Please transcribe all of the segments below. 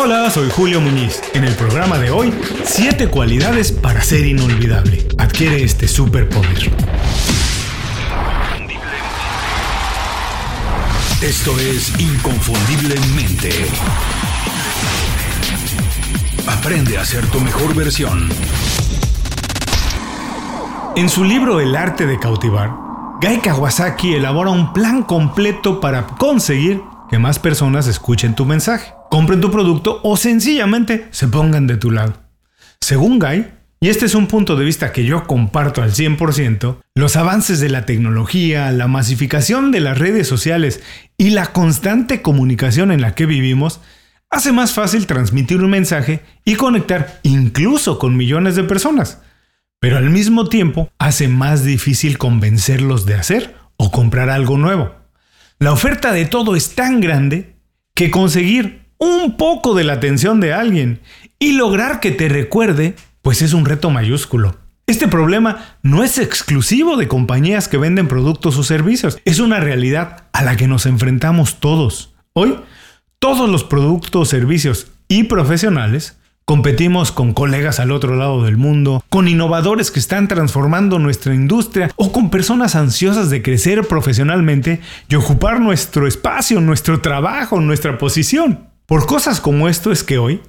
Hola, soy Julio Muñiz. En el programa de hoy, 7 cualidades para ser inolvidable. Adquiere este superpoder. Esto es Inconfundiblemente. Aprende a ser tu mejor versión. En su libro El arte de cautivar, Gai Kawasaki elabora un plan completo para conseguir que más personas escuchen tu mensaje, compren tu producto o sencillamente se pongan de tu lado. Según Guy, y este es un punto de vista que yo comparto al 100%, los avances de la tecnología, la masificación de las redes sociales y la constante comunicación en la que vivimos hace más fácil transmitir un mensaje y conectar incluso con millones de personas, pero al mismo tiempo hace más difícil convencerlos de hacer o comprar algo nuevo. La oferta de todo es tan grande que conseguir un poco de la atención de alguien y lograr que te recuerde, pues es un reto mayúsculo. Este problema no es exclusivo de compañías que venden productos o servicios, es una realidad a la que nos enfrentamos todos. Hoy, todos los productos, servicios y profesionales Competimos con colegas al otro lado del mundo, con innovadores que están transformando nuestra industria o con personas ansiosas de crecer profesionalmente y ocupar nuestro espacio, nuestro trabajo, nuestra posición. Por cosas como esto es que hoy,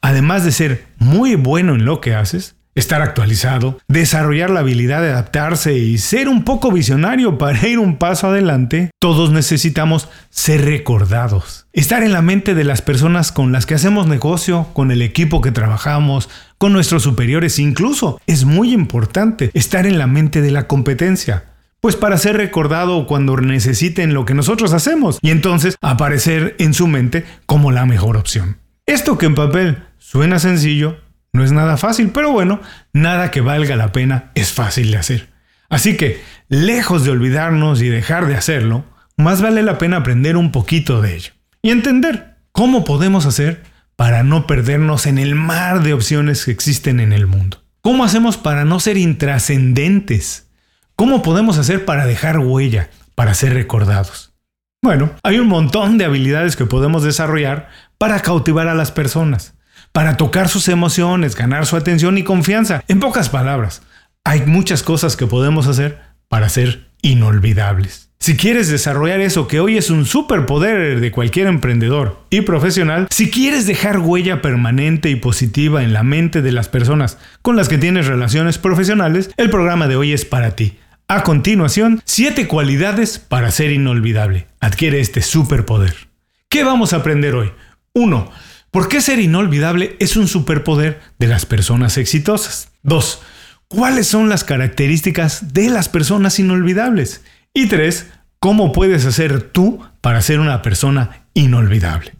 además de ser muy bueno en lo que haces, estar actualizado, desarrollar la habilidad de adaptarse y ser un poco visionario para ir un paso adelante, todos necesitamos ser recordados. Estar en la mente de las personas con las que hacemos negocio, con el equipo que trabajamos, con nuestros superiores incluso. Es muy importante estar en la mente de la competencia. Pues para ser recordado cuando necesiten lo que nosotros hacemos y entonces aparecer en su mente como la mejor opción. Esto que en papel suena sencillo, no es nada fácil, pero bueno, nada que valga la pena es fácil de hacer. Así que, lejos de olvidarnos y dejar de hacerlo, más vale la pena aprender un poquito de ello y entender cómo podemos hacer para no perdernos en el mar de opciones que existen en el mundo. ¿Cómo hacemos para no ser intrascendentes? ¿Cómo podemos hacer para dejar huella, para ser recordados? Bueno, hay un montón de habilidades que podemos desarrollar para cautivar a las personas para tocar sus emociones, ganar su atención y confianza. En pocas palabras, hay muchas cosas que podemos hacer para ser inolvidables. Si quieres desarrollar eso que hoy es un superpoder de cualquier emprendedor y profesional, si quieres dejar huella permanente y positiva en la mente de las personas con las que tienes relaciones profesionales, el programa de hoy es para ti. A continuación, 7 cualidades para ser inolvidable. Adquiere este superpoder. ¿Qué vamos a aprender hoy? 1. ¿Por qué ser inolvidable es un superpoder de las personas exitosas? 2. ¿Cuáles son las características de las personas inolvidables? Y 3. ¿Cómo puedes hacer tú para ser una persona inolvidable?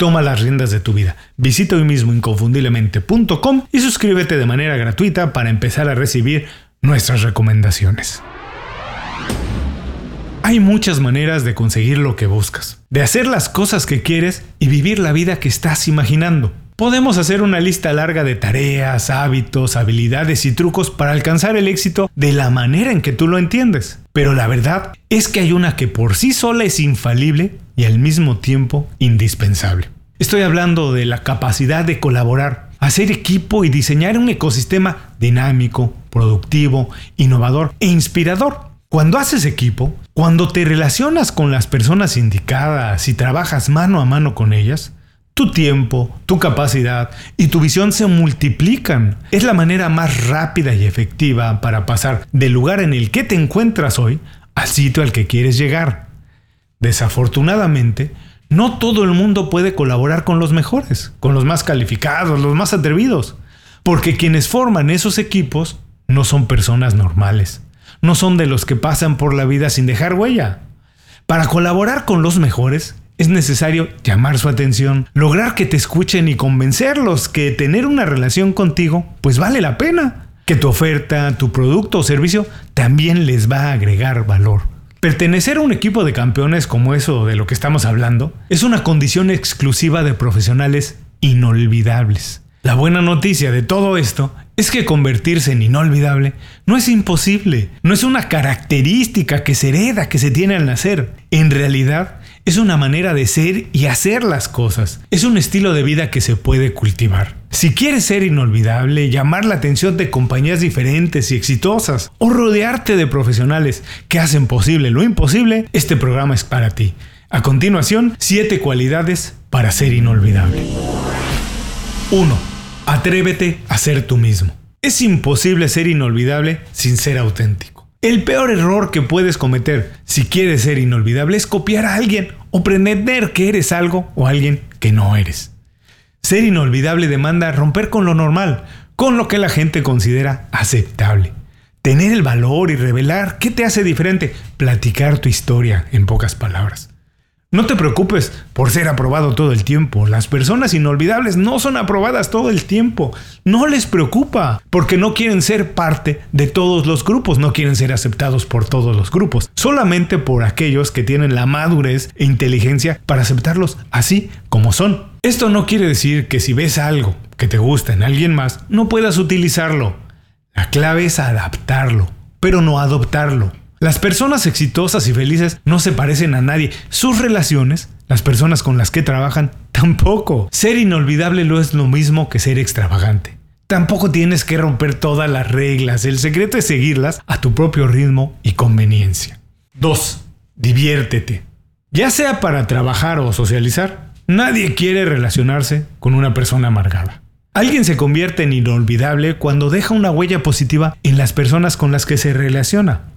Toma las riendas de tu vida. Visita hoy mismo inconfundiblemente.com y suscríbete de manera gratuita para empezar a recibir nuestras recomendaciones. Hay muchas maneras de conseguir lo que buscas, de hacer las cosas que quieres y vivir la vida que estás imaginando. Podemos hacer una lista larga de tareas, hábitos, habilidades y trucos para alcanzar el éxito de la manera en que tú lo entiendes. Pero la verdad es que hay una que por sí sola es infalible y al mismo tiempo indispensable. Estoy hablando de la capacidad de colaborar, hacer equipo y diseñar un ecosistema dinámico, productivo, innovador e inspirador cuando haces equipo, cuando te relacionas con las personas indicadas y trabajas mano a mano con ellas, tu tiempo, tu capacidad y tu visión se multiplican. Es la manera más rápida y efectiva para pasar del lugar en el que te encuentras hoy al sitio al que quieres llegar. Desafortunadamente, no todo el mundo puede colaborar con los mejores, con los más calificados, los más atrevidos, porque quienes forman esos equipos no son personas normales no son de los que pasan por la vida sin dejar huella. Para colaborar con los mejores, es necesario llamar su atención, lograr que te escuchen y convencerlos que tener una relación contigo pues vale la pena, que tu oferta, tu producto o servicio también les va a agregar valor. Pertenecer a un equipo de campeones como eso de lo que estamos hablando es una condición exclusiva de profesionales inolvidables. La buena noticia de todo esto es que convertirse en inolvidable no es imposible, no es una característica que se hereda, que se tiene al nacer. En realidad, es una manera de ser y hacer las cosas. Es un estilo de vida que se puede cultivar. Si quieres ser inolvidable, llamar la atención de compañías diferentes y exitosas, o rodearte de profesionales que hacen posible lo imposible, este programa es para ti. A continuación, 7 cualidades para ser inolvidable. 1 Atrévete a ser tú mismo. Es imposible ser inolvidable sin ser auténtico. El peor error que puedes cometer si quieres ser inolvidable es copiar a alguien o pretender que eres algo o alguien que no eres. Ser inolvidable demanda romper con lo normal, con lo que la gente considera aceptable. Tener el valor y revelar qué te hace diferente, platicar tu historia en pocas palabras. No te preocupes por ser aprobado todo el tiempo. Las personas inolvidables no son aprobadas todo el tiempo. No les preocupa porque no quieren ser parte de todos los grupos, no quieren ser aceptados por todos los grupos. Solamente por aquellos que tienen la madurez e inteligencia para aceptarlos así como son. Esto no quiere decir que si ves algo que te gusta en alguien más, no puedas utilizarlo. La clave es adaptarlo, pero no adoptarlo. Las personas exitosas y felices no se parecen a nadie. Sus relaciones, las personas con las que trabajan, tampoco. Ser inolvidable no es lo mismo que ser extravagante. Tampoco tienes que romper todas las reglas. El secreto es seguirlas a tu propio ritmo y conveniencia. 2. Diviértete. Ya sea para trabajar o socializar, nadie quiere relacionarse con una persona amargada. Alguien se convierte en inolvidable cuando deja una huella positiva en las personas con las que se relaciona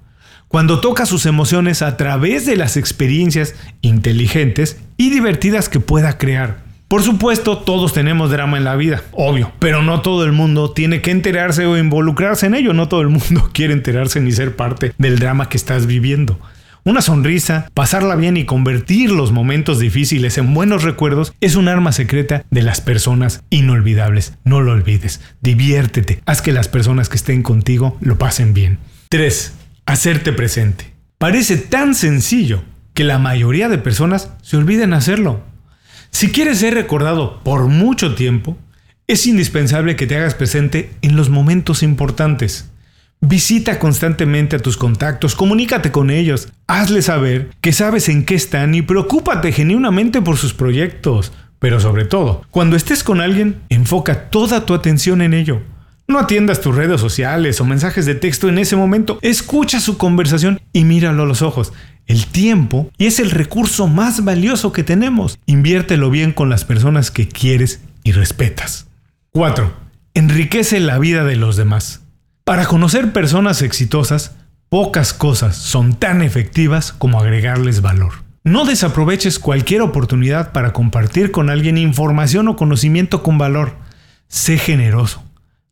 cuando toca sus emociones a través de las experiencias inteligentes y divertidas que pueda crear. Por supuesto, todos tenemos drama en la vida, obvio, pero no todo el mundo tiene que enterarse o involucrarse en ello, no todo el mundo quiere enterarse ni ser parte del drama que estás viviendo. Una sonrisa, pasarla bien y convertir los momentos difíciles en buenos recuerdos es un arma secreta de las personas inolvidables. No lo olvides, diviértete, haz que las personas que estén contigo lo pasen bien. 3 hacerte presente. Parece tan sencillo que la mayoría de personas se olviden hacerlo. Si quieres ser recordado por mucho tiempo, es indispensable que te hagas presente en los momentos importantes. Visita constantemente a tus contactos, comunícate con ellos, hazles saber que sabes en qué están y preocúpate genuinamente por sus proyectos. Pero sobre todo, cuando estés con alguien, enfoca toda tu atención en ello. No atiendas tus redes sociales o mensajes de texto en ese momento. Escucha su conversación y míralo a los ojos. El tiempo es el recurso más valioso que tenemos. Inviértelo bien con las personas que quieres y respetas. 4. Enriquece la vida de los demás. Para conocer personas exitosas, pocas cosas son tan efectivas como agregarles valor. No desaproveches cualquier oportunidad para compartir con alguien información o conocimiento con valor. Sé generoso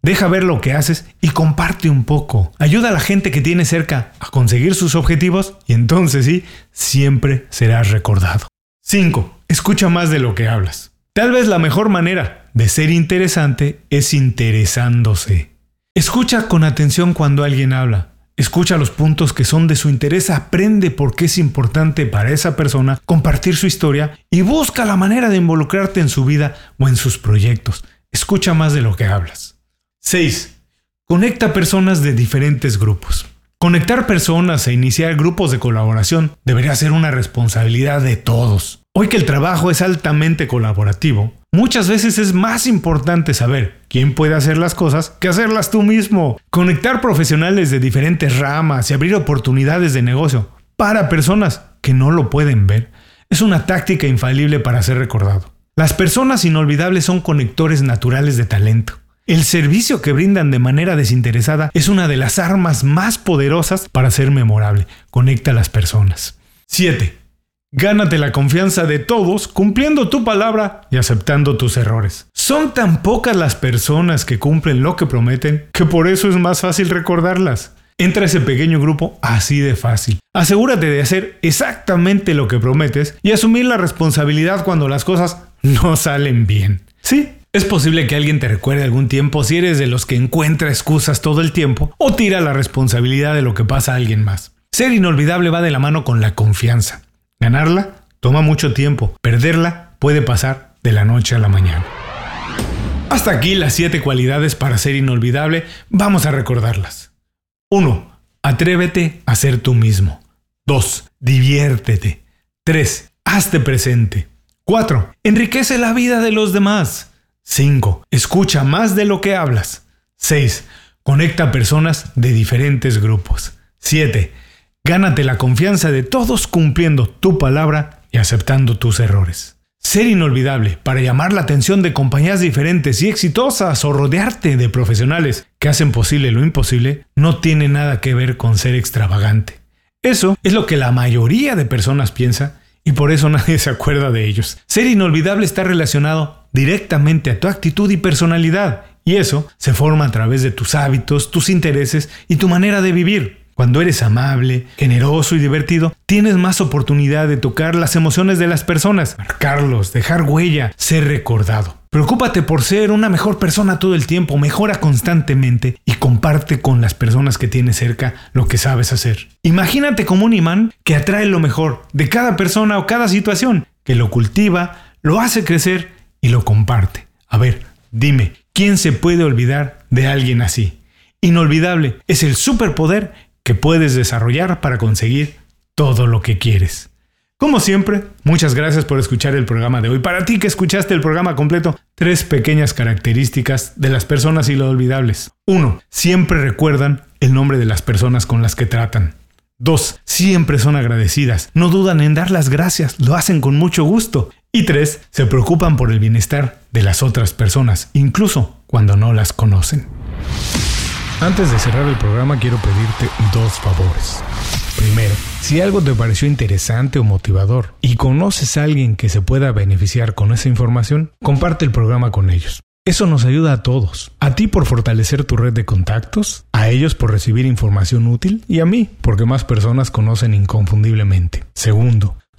Deja ver lo que haces y comparte un poco. Ayuda a la gente que tiene cerca a conseguir sus objetivos y entonces sí, siempre serás recordado. 5. Escucha más de lo que hablas. Tal vez la mejor manera de ser interesante es interesándose. Escucha con atención cuando alguien habla. Escucha los puntos que son de su interés, aprende por qué es importante para esa persona compartir su historia y busca la manera de involucrarte en su vida o en sus proyectos. Escucha más de lo que hablas. 6. Conecta personas de diferentes grupos. Conectar personas e iniciar grupos de colaboración debería ser una responsabilidad de todos. Hoy que el trabajo es altamente colaborativo, muchas veces es más importante saber quién puede hacer las cosas que hacerlas tú mismo. Conectar profesionales de diferentes ramas y abrir oportunidades de negocio para personas que no lo pueden ver es una táctica infalible para ser recordado. Las personas inolvidables son conectores naturales de talento. El servicio que brindan de manera desinteresada es una de las armas más poderosas para ser memorable. Conecta a las personas. 7. Gánate la confianza de todos cumpliendo tu palabra y aceptando tus errores. Son tan pocas las personas que cumplen lo que prometen que por eso es más fácil recordarlas. Entra a ese pequeño grupo así de fácil. Asegúrate de hacer exactamente lo que prometes y asumir la responsabilidad cuando las cosas no salen bien. Sí, es posible que alguien te recuerde algún tiempo si eres de los que encuentra excusas todo el tiempo o tira la responsabilidad de lo que pasa a alguien más. Ser inolvidable va de la mano con la confianza. Ganarla toma mucho tiempo, perderla puede pasar de la noche a la mañana. Hasta aquí las 7 cualidades para ser inolvidable, vamos a recordarlas. 1. Atrévete a ser tú mismo. 2. Diviértete. 3. Hazte presente. 4. Enriquece la vida de los demás. 5. Escucha más de lo que hablas. 6. Conecta personas de diferentes grupos. 7. Gánate la confianza de todos cumpliendo tu palabra y aceptando tus errores. Ser inolvidable para llamar la atención de compañías diferentes y exitosas o rodearte de profesionales que hacen posible lo imposible no tiene nada que ver con ser extravagante. Eso es lo que la mayoría de personas piensa y por eso nadie se acuerda de ellos. Ser inolvidable está relacionado directamente a tu actitud y personalidad y eso se forma a través de tus hábitos, tus intereses y tu manera de vivir. Cuando eres amable, generoso y divertido, tienes más oportunidad de tocar las emociones de las personas, marcarlos, dejar huella, ser recordado. Preocúpate por ser una mejor persona todo el tiempo, mejora constantemente y comparte con las personas que tienes cerca lo que sabes hacer. Imagínate como un imán que atrae lo mejor de cada persona o cada situación, que lo cultiva, lo hace crecer y lo comparte. A ver, dime, ¿quién se puede olvidar de alguien así? Inolvidable es el superpoder que puedes desarrollar para conseguir todo lo que quieres. Como siempre, muchas gracias por escuchar el programa de hoy. Para ti que escuchaste el programa completo, tres pequeñas características de las personas inolvidables. 1. Siempre recuerdan el nombre de las personas con las que tratan. 2. Siempre son agradecidas, no dudan en dar las gracias, lo hacen con mucho gusto. Y 3. Se preocupan por el bienestar de las otras personas, incluso cuando no las conocen. Antes de cerrar el programa quiero pedirte dos favores. Primero, si algo te pareció interesante o motivador y conoces a alguien que se pueda beneficiar con esa información, comparte el programa con ellos. Eso nos ayuda a todos. A ti por fortalecer tu red de contactos, a ellos por recibir información útil y a mí porque más personas conocen inconfundiblemente. Segundo,